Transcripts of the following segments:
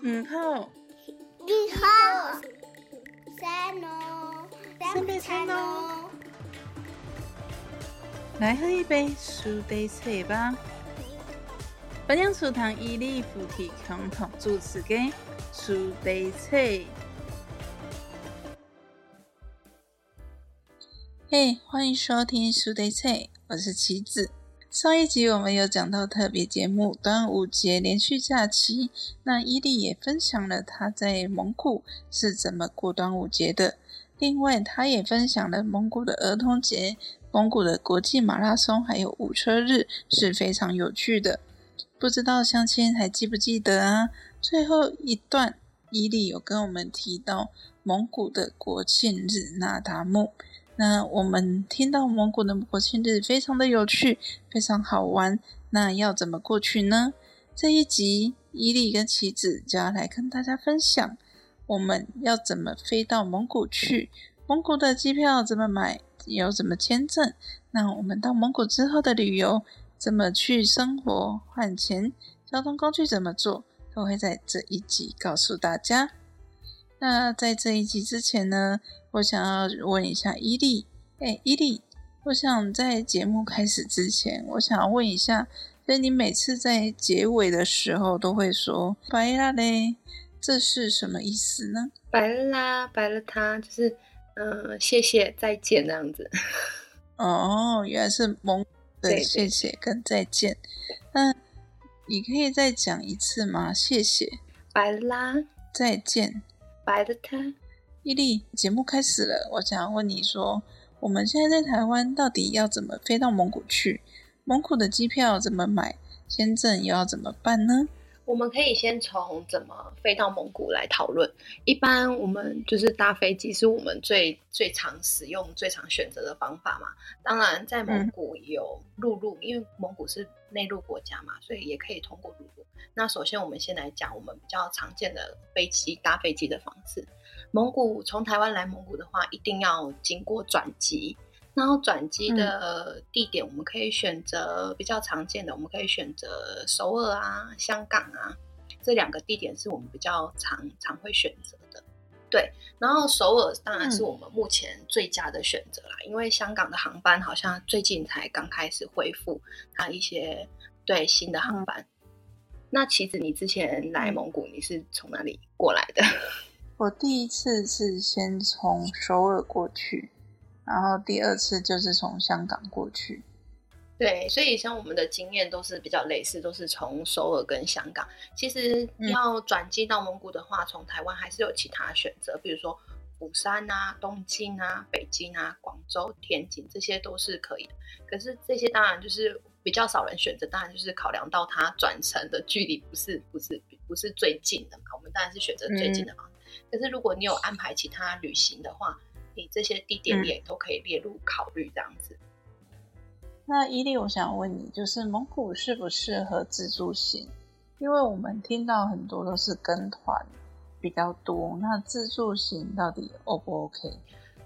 五号，你好，三哦，三杯餐哦。来喝一杯苏打水吧。本酿醋糖伊利附体共同主持的苏打水。嘿，欢迎收听苏打水，我是棋子。上一集我们有讲到特别节目端午节连续假期，那伊利也分享了他在蒙古是怎么过端午节的。另外，他也分享了蒙古的儿童节。蒙古的国际马拉松还有舞车日是非常有趣的，不知道相亲还记不记得啊？最后一段伊利有跟我们提到蒙古的国庆日那达慕，那我们听到蒙古的国庆日非常的有趣，非常好玩，那要怎么过去呢？这一集伊利跟棋子就要来跟大家分享，我们要怎么飞到蒙古去，蒙古的机票怎么买？有怎么签证？那我们到蒙古之后的旅游怎么去生活换钱？交通工具怎么做？都会在这一集告诉大家。那在这一集之前呢，我想要问一下伊利，哎，伊利，我想在节目开始之前，我想要问一下，所以你每次在结尾的时候都会说“白啦嘞”，这是什么意思呢？白了啦，白了他，就是。嗯，谢谢，再见，那样子。哦，原来是蒙的谢谢跟再见。那你可以再讲一次吗？谢谢，拜啦，再见，白了他。伊利，节目开始了，我想问你说，我们现在在台湾到底要怎么飞到蒙古去？蒙古的机票怎么买？签证又要怎么办呢？我们可以先从怎么飞到蒙古来讨论。一般我们就是搭飞机，是我们最最常使用、最常选择的方法嘛。当然，在蒙古有陆路，因为蒙古是内陆国家嘛，所以也可以通过陆路。那首先，我们先来讲我们比较常见的飞机搭飞机的方式。蒙古从台湾来蒙古的话，一定要经过转机。然后转机的地点，我们可以选择比较常见的，我们可以选择首尔啊、香港啊这两个地点是我们比较常常会选择的。对，然后首尔当然是我们目前最佳的选择啦，因为香港的航班好像最近才刚开始恢复它一些对新的航班。那其实你之前来蒙古，你是从哪里过来的？我第一次是先从首尔过去。然后第二次就是从香港过去，对，所以像我们的经验都是比较类似，都是从首尔跟香港。其实要转机到蒙古的话，从台湾还是有其他选择，比如说釜山啊、东京啊、北京啊、广州、天津，这些都是可以的。可是这些当然就是比较少人选择，当然就是考量到它转乘的距离不是不是不是最近的嘛，我们当然是选择最近的方式。可是如果你有安排其他旅行的话，你这些地点也都可以列入考虑，这样子。那伊利，我想问你，就是蒙古适不适合自助行？因为我们听到很多都是跟团比较多，那自助行到底 O 不 OK？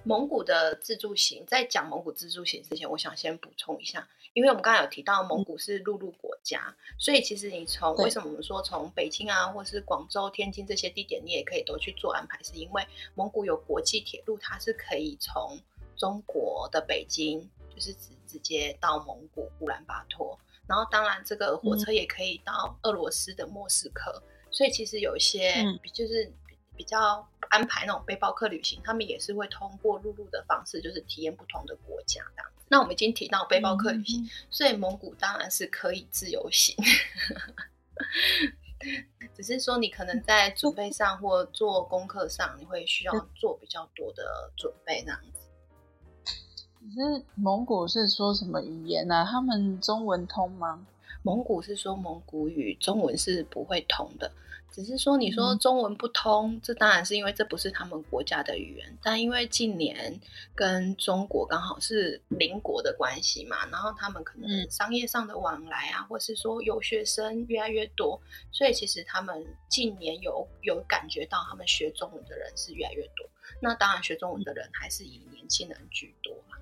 蒙古的自助行，在讲蒙古自助行之前，我想先补充一下。因为我们刚才有提到蒙古是陆路国家，所以其实你从为什么我们说从北京啊，或是广州、天津这些地点，你也可以都去做安排，是因为蒙古有国际铁路，它是可以从中国的北京，就是直直接到蒙古乌兰巴托，然后当然这个火车也可以到俄罗斯的莫斯科，所以其实有一些就是比较安排那种背包客旅行，他们也是会通过陆路的方式，就是体验不同的国家这样。那我们已经提到背包客旅行，所以蒙古当然是可以自由行，只是说你可能在准备上或做功课上，你会需要做比较多的准备这样子。可是蒙古是说什么语言呢？他们中文通吗？蒙古是说蒙古语，中文是不会通的。只是说，你说中文不通，这当然是因为这不是他们国家的语言。但因为近年跟中国刚好是邻国的关系嘛，然后他们可能商业上的往来啊，或是说有学生越来越多，所以其实他们近年有有感觉到他们学中文的人是越来越多。那当然，学中文的人还是以年轻人居多啦。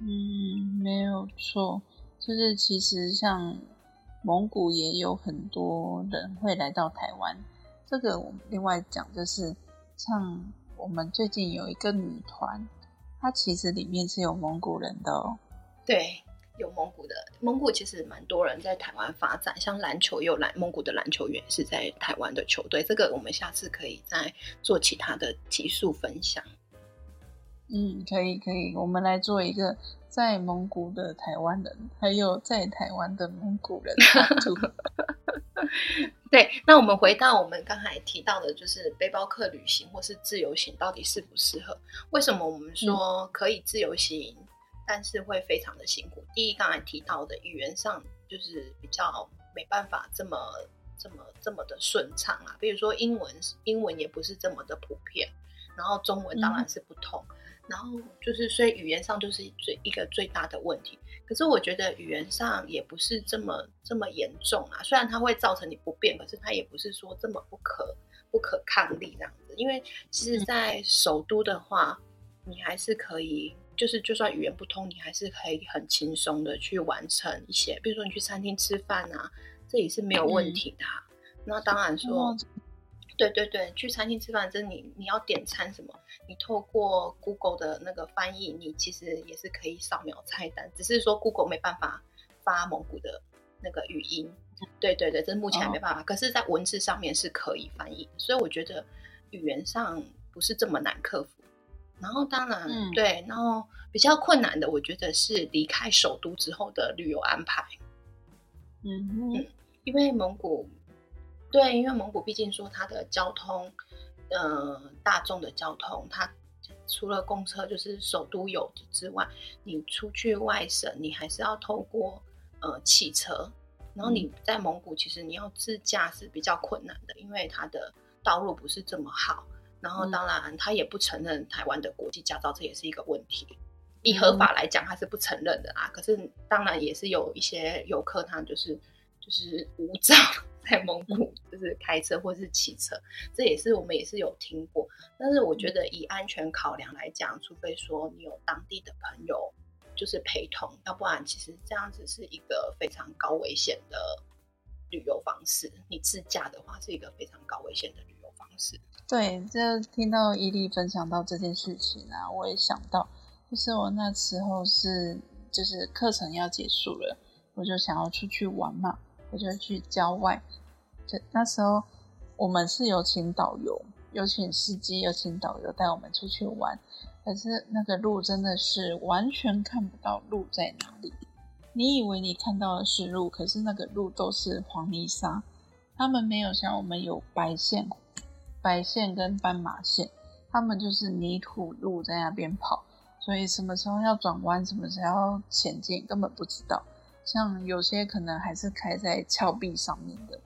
嗯，没有错，就是其实像。蒙古也有很多人会来到台湾，这个我们另外讲，就是像我们最近有一个女团，它其实里面是有蒙古人的哦。对，有蒙古的，蒙古其实蛮多人在台湾发展，像篮球也有篮蒙古的篮球员是在台湾的球队，这个我们下次可以再做其他的集数分享。嗯，可以可以，我们来做一个在蒙古的台湾人，还有在台湾的蒙古人图。对，那我们回到我们刚才提到的，就是背包客旅行或是自由行到底适不适合？为什么我们说可以自由行，但是会非常的辛苦？第一，刚才提到的语言上就是比较没办法这么这么这么的顺畅啊，比如说英文，英文也不是这么的普遍，然后中文当然是不通。然后就是，所以语言上就是最一个最大的问题。可是我觉得语言上也不是这么这么严重啊。虽然它会造成你不便，可是它也不是说这么不可不可抗力这样子。因为其实，在首都的话，你还是可以，就是就算语言不通，你还是可以很轻松的去完成一些，比如说你去餐厅吃饭啊，这也是没有问题的。那当然说。对对对，去餐厅吃饭，就是你你要点餐什么，你透过 Google 的那个翻译，你其实也是可以扫描菜单，只是说 Google 没办法发蒙古的那个语音。对对对，这目前没办法，可是，在文字上面是可以翻译，所以我觉得语言上不是这么难克服。然后当然，对，然后比较困难的，我觉得是离开首都之后的旅游安排。嗯嗯，因为蒙古。对，因为蒙古毕竟说它的交通，呃，大众的交通，它除了公车就是首都有之外，你出去外省，你还是要透过呃汽车。然后你在蒙古，其实你要自驾是比较困难的，因为它的道路不是这么好。然后当然，它也不承认台湾的国际驾照，这也是一个问题。以合法来讲，它是不承认的啊。可是当然也是有一些游客，他就是就是无照。在蒙古就是开车或是骑车，这也是我们也是有听过。但是我觉得以安全考量来讲，除非说你有当地的朋友就是陪同，要不然其实这样子是一个非常高危险的旅游方式。你自驾的话是一个非常高危险的旅游方式。对，这听到伊利分享到这件事情啊，我也想到，就是我那时候是就是课程要结束了，我就想要出去玩嘛。我就去郊外，就那时候我们是有请导游，有请司机，有请导游带我们出去玩。可是那个路真的是完全看不到路在哪里。你以为你看到的是路，可是那个路都是黄泥沙。他们没有像我们有白线、白线跟斑马线，他们就是泥土路在那边跑，所以什么时候要转弯，什么时候要前进，根本不知道。像有些可能还是开在峭壁上面的，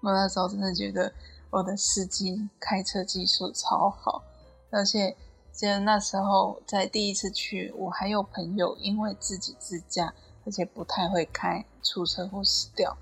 我那时候真的觉得我的司机开车技术超好，而且记得那时候在第一次去，我还有朋友因为自己自驾，而且不太会开，出车祸死掉。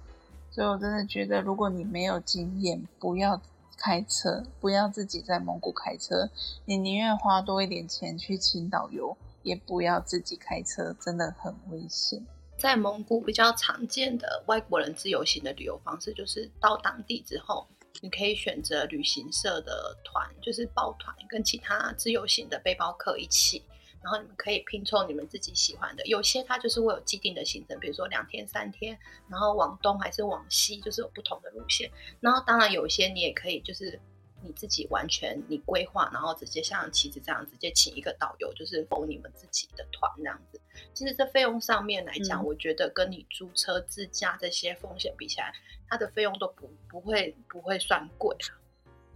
所以我真的觉得，如果你没有经验，不要开车，不要自己在蒙古开车，你宁愿花多一点钱去请导游，也不要自己开车，真的很危险。在蒙古比较常见的外国人自由行的旅游方式，就是到当地之后，你可以选择旅行社的团，就是抱团，跟其他自由行的背包客一起，然后你们可以拼凑你们自己喜欢的。有些它就是会有既定的行程，比如说两天三天，然后往东还是往西，就是有不同的路线。然后当然有一些你也可以就是。你自己完全你规划，然后直接像妻子这样直接请一个导游，就是否你们自己的团这样子。其实这费用上面来讲，我觉得跟你租车自驾这些风险比起来，它的费用都不不会不会算贵啊。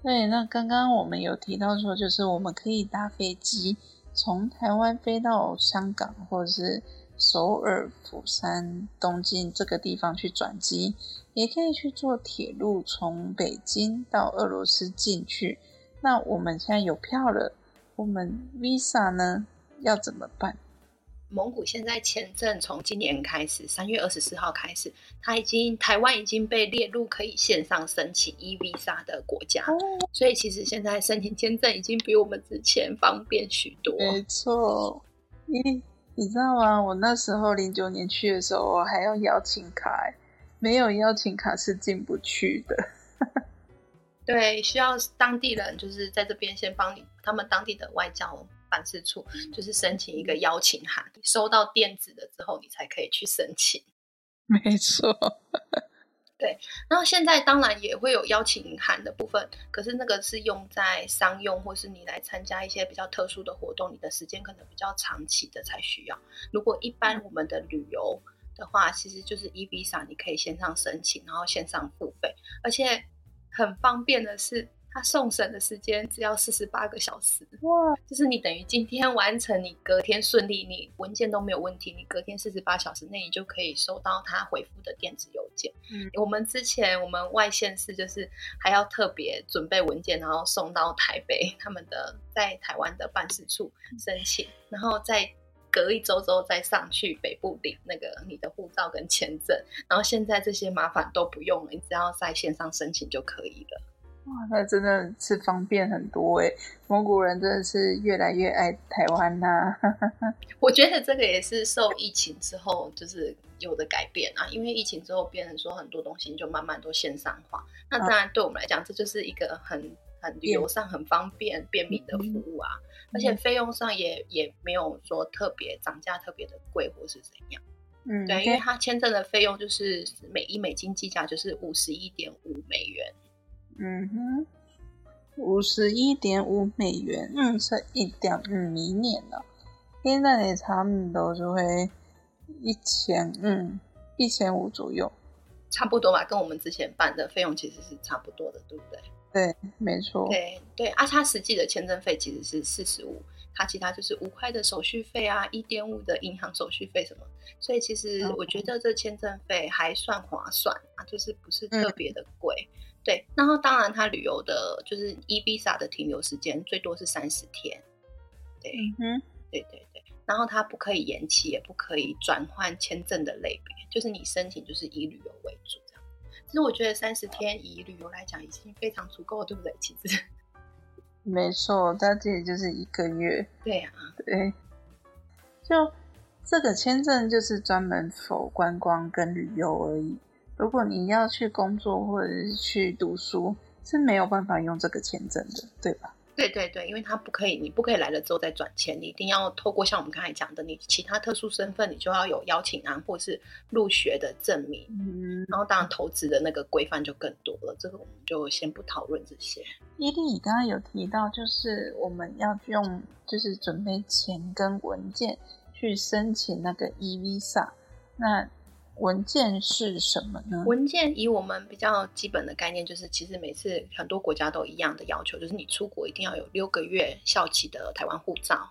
对，那刚刚我们有提到说，就是我们可以搭飞机从台湾飞到香港，或者是。首尔、釜山、东京这个地方去转机，也可以去坐铁路从北京到俄罗斯进去。那我们现在有票了，我们 Visa 呢要怎么办？蒙古现在签证从今年开始，三月二十四号开始，它已经台湾已经被列入可以线上申请 e Visa 的国家，所以其实现在申请签证已经比我们之前方便许多。没错，嗯。你知道吗？我那时候零九年去的时候，我还要邀请卡，没有邀请卡是进不去的。对，需要当地人就是在这边先帮你，他们当地的外交办事处就是申请一个邀请函，收到电子的之后，你才可以去申请。没错，然后现在当然也会有邀请函的部分，可是那个是用在商用，或是你来参加一些比较特殊的活动，你的时间可能比较长期的才需要。如果一般我们的旅游的话，其实就是 e visa，你可以线上申请，然后线上付费，而且很方便的是，它送审的时间只要四十八个小时。哇，就是你等于今天完成，你隔天顺利，你文件都没有问题，你隔天四十八小时内你就可以收到他回复的电子邮件。嗯，我们之前我们外县市就是还要特别准备文件，然后送到台北他们的在台湾的办事处申请，然后再隔一周之后再上去北部领那个你的护照跟签证。然后现在这些麻烦都不用了，你只要在线上申请就可以了。哇，那真的是方便很多哎！蒙古人真的是越来越爱台湾呐、我觉得这个也是受疫情之后就是有的改变啊，因为疫情之后变成说很多东西就慢慢都线上化，那当然对我们来讲，这就是一个很很旅游上很方便便民的服务啊，而且费用上也也没有说特别涨价特别的贵或是怎样。嗯，对，因为它签证的费用就是每一美金计价就是五十一点五美元。嗯哼，五十一点五美元，嗯，是一点五米年了。现在也差不多就会一千，嗯，一千五左右。差不多吧，跟我们之前办的费用其实是差不多的，对不对？对，没错。对对，啊，他实际的签证费其实是四十五，他其他就是五块的手续费啊，一点五的银行手续费什么，所以其实嗯我觉得这签证费还算划算啊，就是不是特别的贵。对，然后当然它旅游的就是 e visa 的停留时间最多是三十天，对、嗯哼，对对对，然后它不可以延期，也不可以转换签证的类别，就是你申请就是以旅游为主这样。其实我觉得三十天以旅游来讲已经非常足够，对不对？其实，没错，它这里就是一个月。对啊，对，就这个签证就是专门否观光跟旅游而已。如果你要去工作或者是去读书，是没有办法用这个签证的，对吧？对对对，因为他不可以，你不可以来了之后再转签，你一定要透过像我们刚才讲的，你其他特殊身份，你就要有邀请函或是入学的证明。嗯，然后当然投资的那个规范就更多了，这个我们就先不讨论这些。伊利，你刚刚有提到，就是我们要用，就是准备钱跟文件去申请那个 e visa，那文件是什么呢？文件以我们比较基本的概念，就是其实每次很多国家都一样的要求，就是你出国一定要有六个月效期的台湾护照，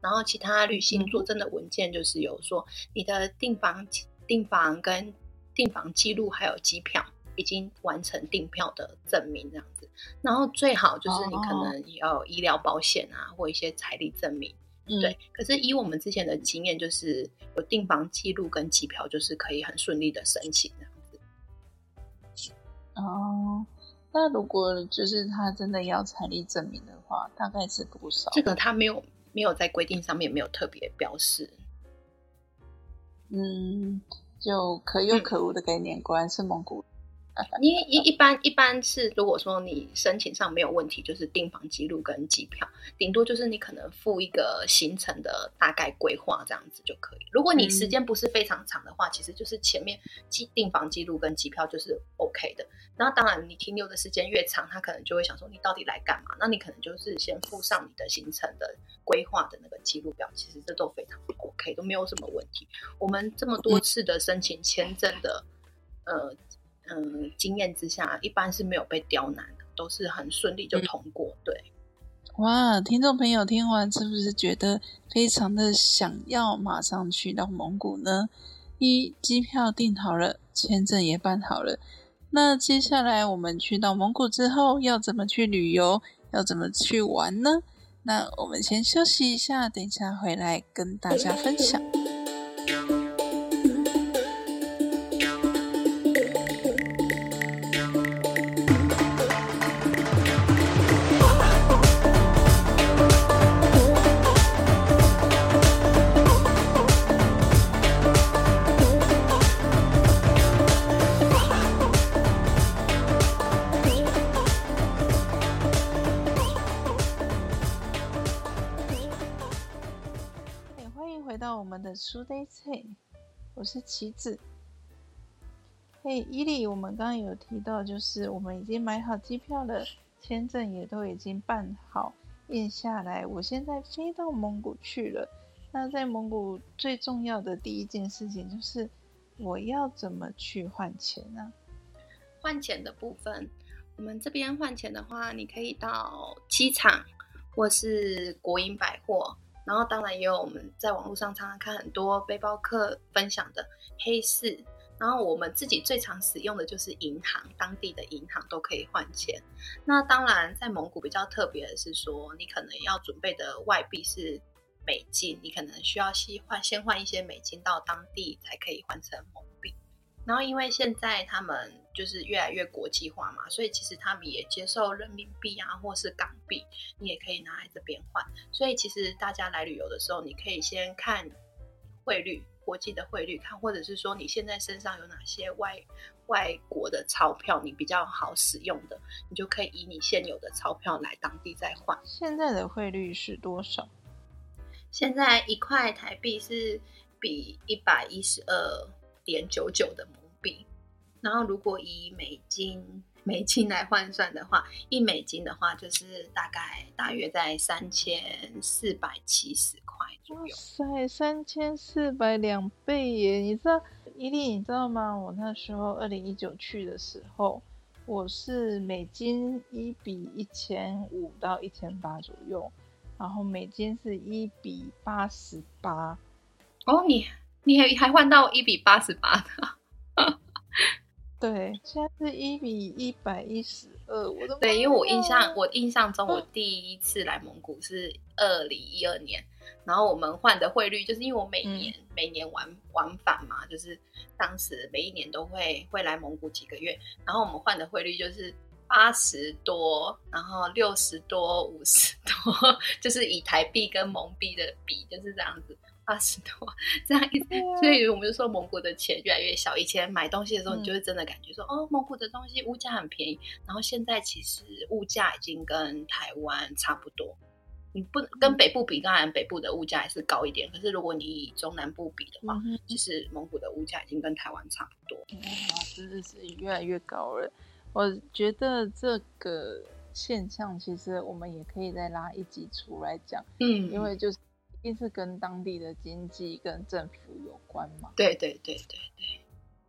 然后其他旅行作证的文件就是有说你的订房、订房跟订房记录还有机票已经完成订票的证明这样子，然后最好就是你可能也要有医疗保险啊，或一些财力证明。嗯对，可是以我们之前的经验，就是有订房记录跟机票，就是可以很顺利的申请这样子。哦，那如果就是他真的要财力证明的话，大概是多少？这个他没有没有在规定上面没有特别标示。嗯，就可有可无的概念，果然是蒙古。因为一一般一般是，如果说你申请上没有问题，就是订房记录跟机票，顶多就是你可能付一个行程的大概规划这样子就可以。如果你时间不是非常长的话，其实就是前面记订房记录跟机票就是 OK 的。然后当然你停留的时间越长，他可能就会想说你到底来干嘛？那你可能就是先附上你的行程的规划的那个记录表，其实这都非常 OK，都没有什么问题。我们这么多次的申请签证的，呃。嗯，经验之下，一般是没有被刁难的，都是很顺利就通过。对，哇，听众朋友听完是不是觉得非常的想要马上去到蒙古呢？一机票订好了，签证也办好了，那接下来我们去到蒙古之后，要怎么去旅游？要怎么去玩呢？那我们先休息一下，等一下回来跟大家分享。苏 day 菜，我是棋子。嘿，伊利，我们刚刚有提到，就是我们已经买好机票了，签证也都已经办好，印下来。我现在飞到蒙古去了。那在蒙古最重要的第一件事情就是，我要怎么去换钱呢？换钱的部分，我们这边换钱的话，你可以到机场或是国营百货，然后当然也有我们在网络上常常看很多背包客分享的黑市，然后我们自己最常使用的就是银行，当地的银行都可以换钱。那当然，在蒙古比较特别的是说，你可能要准备的外币是。美金，你可能需要先换，先换一些美金到当地才可以换成蒙。然后，因为现在他们就是越来越国际化嘛，所以其实他们也接受人民币啊，或是港币，你也可以拿来这边换。所以，其实大家来旅游的时候，你可以先看汇率，国际的汇率看，或者是说你现在身上有哪些外外国的钞票，你比较好使用的，你就可以以你现有的钞票来当地再换。现在的汇率是多少？现在一块台币是比一百一十二点九九的蒙币，然后如果以美金美金来换算的话，一美金的话就是大概大约在三千四百七十块左右。哇塞，三千四百两倍耶！你知道伊利，你知道吗？我那时候二零一九去的时候，我是美金一比一千五到一千八左右。然后美金是一比八十八，哦，你你还还换到一比八十八的，对，现在是一比一百一十二，我都对，因为我印象我印象中我第一次来蒙古是二零一二年，然后我们换的汇率就是因为我每年每年往往返嘛，就是当时每一年都会会来蒙古几个月，然后我们换的汇率就是。八十多，然后六十多，五十多，就是以台币跟蒙币的比，就是这样子，八十多这样一，所以我们就说蒙古的钱越来越小。以前买东西的时候，你就会真的感觉说，哦，蒙古的东西物价很便宜。然后现在其实物价已经跟台湾差不多，你不跟北部比，当然北部的物价还是高一点。可是如果你以中南部比的话，其实蒙古的物价已经跟台湾差不多。哇，真的是越来越高了。我觉得这个现象，其实我们也可以再拉一集出来讲，嗯，因为就是一定是跟当地的经济跟政府有关嘛。对对对对对。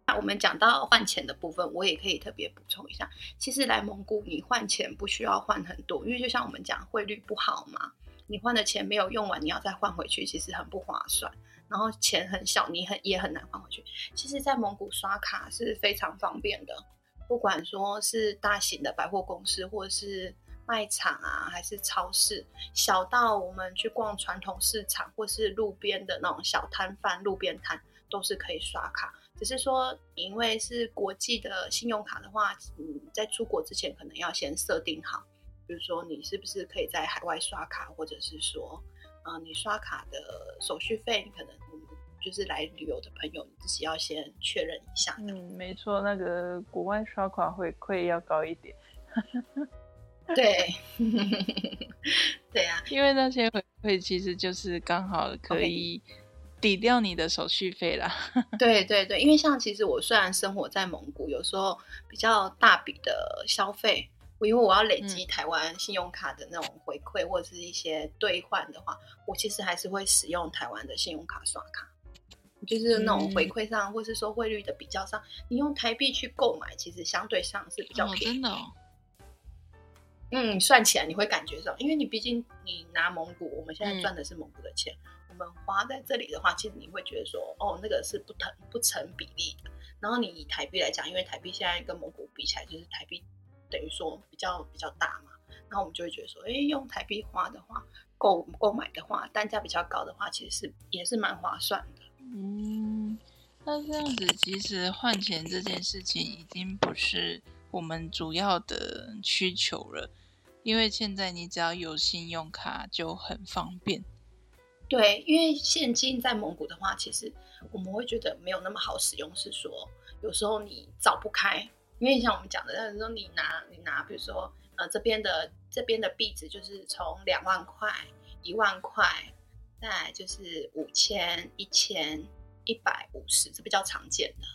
那我们讲到换钱的部分，我也可以特别补充一下，其实来蒙古你换钱不需要换很多，因为就像我们讲汇率不好嘛，你换的钱没有用完，你要再换回去，其实很不划算。然后钱很小，你很也很难换回去。其实，在蒙古刷卡是非常方便的。不管说是大型的百货公司，或者是卖场啊，还是超市，小到我们去逛传统市场，或是路边的那种小摊贩、路边摊，都是可以刷卡。只是说，因为是国际的信用卡的话，嗯，在出国之前可能要先设定好，比如说你是不是可以在海外刷卡，或者是说，呃，你刷卡的手续费可能。就是来旅游的朋友，你自己要先确认一下。嗯，没错，那个国外刷卡回馈要高一点。对，对啊，因为那些回馈其实就是刚好可以抵掉你的手续费啦。对对对，因为像其实我虽然生活在蒙古，有时候比较大笔的消费，我因为我要累积台湾信用卡的那种回馈或者是一些兑换的话，我其实还是会使用台湾的信用卡刷卡。就是那种回馈上，或是说汇率的比较上，你用台币去购买，其实相对上是比较便宜。真的。嗯，算起来你会感觉上，因为你毕竟你拿蒙古，我们现在赚的是蒙古的钱，我们花在这里的话，其实你会觉得说，哦，那个是不成不成比例的。然后你以台币来讲，因为台币现在跟蒙古比起来，就是台币等于说比较比较大嘛，然后我们就会觉得说，哎，用台币花的话，购购买的话，单价比较高的话，其实是也是蛮划算的。嗯，那这样子其实换钱这件事情已经不是我们主要的需求了，因为现在你只要有信用卡就很方便。对，因为现金在蒙古的话，其实我们会觉得没有那么好使用，是说有时候你找不开，因为像我们讲的，那时候你拿你拿，比如说呃这边的这边的币值就是从两万块、一万块。再就是五千、一千、一百五十，这比较常见的。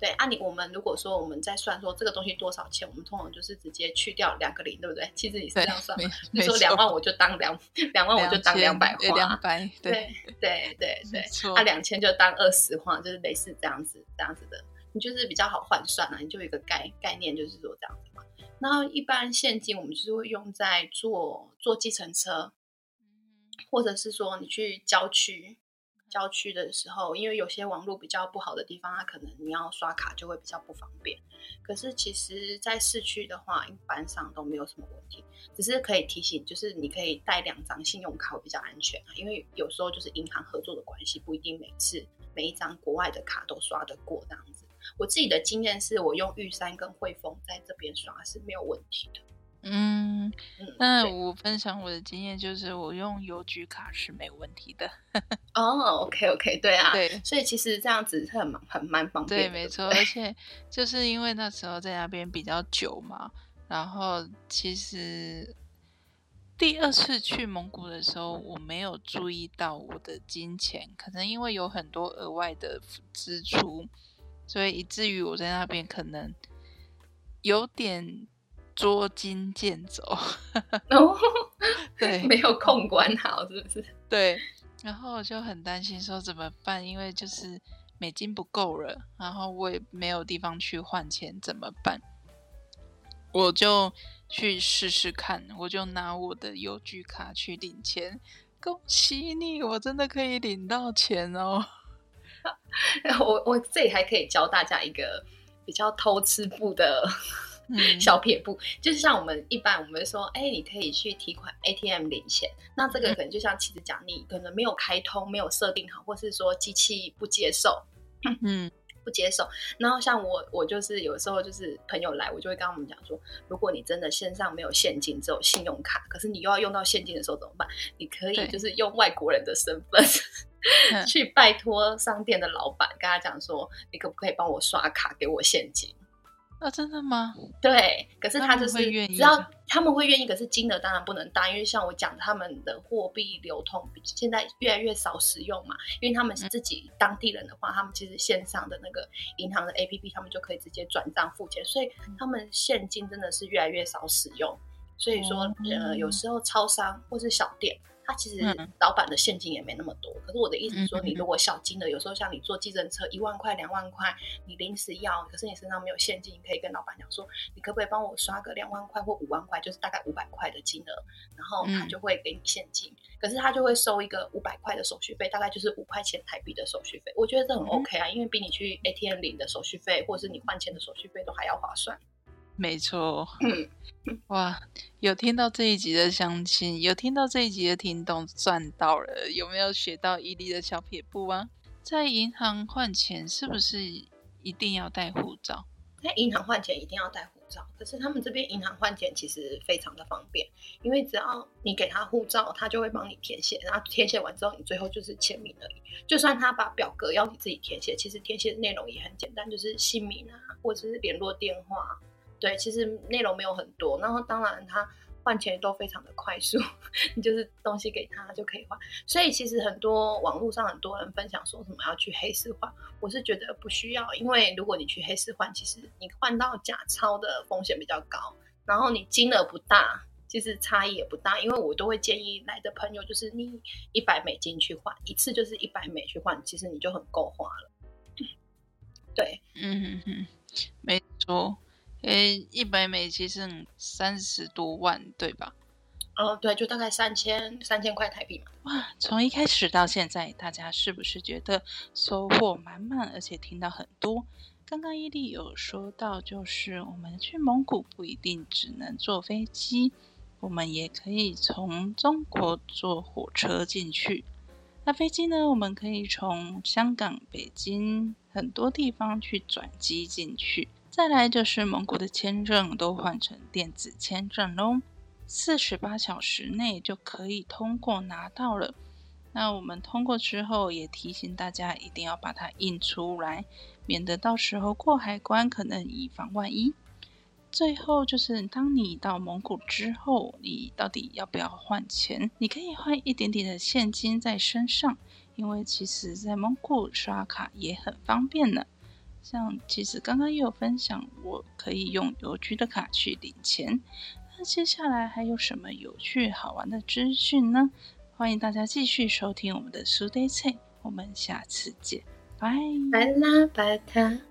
对，按你我们如果说我们在算说这个东西多少钱，我们通常就是直接去掉两个零，对不对？其实你是这样算对嘛，没就说两万我就当两两万我就当两百花两花，百，对，对对对啊，两千就当二十花，就是类似这样子这样子的，你就是比较好换算啊，你就有一个概概念，就是说这样子嘛。然后一般现金我们就是会用在坐坐计程车，或者是说你去郊区。郊区的时候，因为有些网络比较不好的地方，它可能你要刷卡就会比较不方便。可是其实，在市区的话，一般上都没有什么问题。只是可以提醒，就是你可以带两张信用卡会比较安全啊，因为有时候就是银行合作的关系，不一定每次每一张国外的卡都刷得过这样子。我自己的经验是我用玉山跟汇丰在这边刷是没有问题的。嗯，嗯，那我分享我的经验，就是我用邮局卡是没问题的。哦，OK OK，对啊，对。所以其实这样子是很蛮很蛮方便对，没错，而？且就是因为那时候在那边比较久嘛，然后其实第二次去蒙古的时候，我没有注意到我的金钱，可能因为有很多额外的支出，所以以至于我在那边可能有点捉襟见肘。哦，对 没有控管好，是不是？对，然后我就很担心说怎么办，因为就是美金不够了，然后我也没有地方去换钱，怎么办？我就去试试看，我就拿我的邮局卡去领钱。恭喜你，我真的可以领到钱哦！我我这里还可以教大家一个比较偷吃步的嗯 小撇步，就是像我们一般我们会说，哎、你可以去提款 ATM 领钱，那这个可能就像其实讲，你可能没有开通，没有设定好，或是说机器不接受，嗯 不接受。然后像我，我就是有时候就是朋友来，我就会跟他们讲说，如果你真的线上没有现金，只有信用卡，可是你又要用到现金的时候怎么办？你可以就是用外国人的身份嗯 去拜托商店的老板，跟他讲说，你可不可以帮我刷卡给我现金？啊，真的吗？对，可是他他就是愿意只要他们会愿意，可是金额当然不能大，因为像我讲，他们的货币流通比现在越来越少使用嘛，因为他们是自己当地人的话，他们其实线上的那个银行的 APP，他们就可以直接转账付钱，所以他们现金真的是越来越少使用。所以说，哦呃，有时候超商或是小店，它其实嗯老板的现金也没那么多。可是我的意思是说，你如果小金额，有时候像你坐计程车一万块、两万块，你临时要，可是你身上没有现金，你可以跟老板讲说，你可不可以帮我刷个两万块或五万块，就是大概五百块的金额，然后他嗯就会给你现金，可是他就会收一个五百块的手续费，大概就是五块钱台币的手续费。我觉得这很嗯 OK 啊，因为比你去 ATM 领的手续费，或者是你换钱的手续费都还要划算。没错。嗯，哇，有听到这一集的相亲，有听到这一集的听懂赚到了，有没有学到伊利的小撇步啊？在银行换钱是不是一定要带护照？在银行换钱一定要带护照，可是他们这边银行换钱其实非常的方便，因为只要你给他护照，他就会帮你填写，然后填写完之后，你最后就是签名而已。就算他把表格要你自己填写，其实填写的内容也很简单，就是姓名啊，或者是联络电话，对，其实内容没有很多。然后当然他换钱都非常的快速，你就是东西给他就可以换。所以其实很多网络上很多人分享说什么要去黑市换，我是觉得不需要，因为如果你去黑市换，其实你换到假钞的风险比较高，然后你金额不大，其实差异也不大。因为我都会建议来的朋友，就是你一百美金去换一次，就是一百美去换，其实你就很够花了。对，嗯哼哼，没错。诶，一百美其实三十多万，对吧？哦，对，就大概三千三千块台币嘛。哇，从一开始到现在，大家是不是觉得收获满满，而且听到很多？刚刚伊利有说到，就是我们去蒙古不一定只能坐飞机，我们也可以从中国坐火车进去。那飞机呢，我们可以从香港、北京很多地方去转机进去。再来就是蒙古的签证都换成电子签证喽。四十八小时内就可以通过拿到了。那我们通过之后，也提醒大家一定要把它印出来，免得到时候过海关可能以防万一。最后就是当你到蒙古之后，你到底要不要换钱？你可以换一点点的现金在身上，因为其实在蒙古刷卡也很方便呢。像其实刚刚也有分享，我可以用邮局的卡去领钱。那接下来还有什么有趣好玩的资讯呢？欢迎大家继续收听我们的 Suday 菜，我们下次见，拜拜啦，拜他。